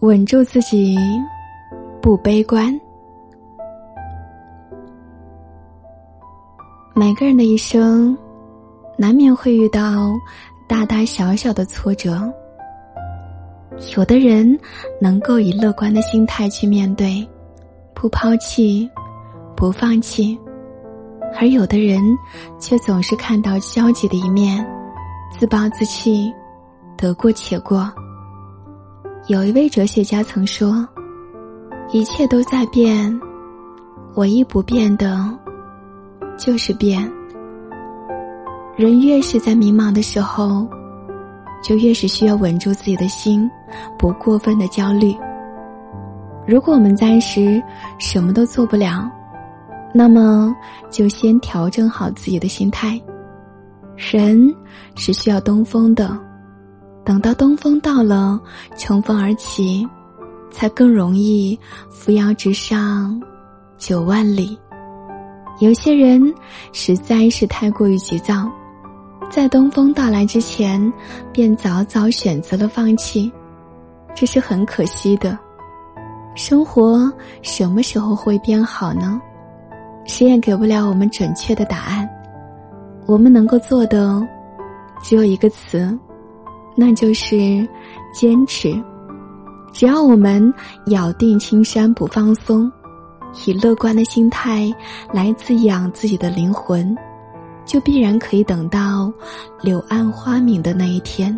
稳住自己，不悲观。每个人的一生，难免会遇到大大小小的挫折。有的人能够以乐观的心态去面对，不抛弃，不放弃；而有的人却总是看到消极的一面，自暴自弃，得过且过。有一位哲学家曾说：“一切都在变，唯一不变的，就是变。人越是在迷茫的时候，就越是需要稳住自己的心，不过分的焦虑。如果我们暂时什么都做不了，那么就先调整好自己的心态。人是需要东风的。”等到东风到了，乘风而起，才更容易扶摇直上九万里。有些人实在是太过于急躁，在东风到来之前，便早早选择了放弃，这是很可惜的。生活什么时候会变好呢？谁也给不了我们准确的答案。我们能够做的，只有一个词。那就是坚持。只要我们咬定青山不放松，以乐观的心态来滋养自己的灵魂，就必然可以等到柳暗花明的那一天。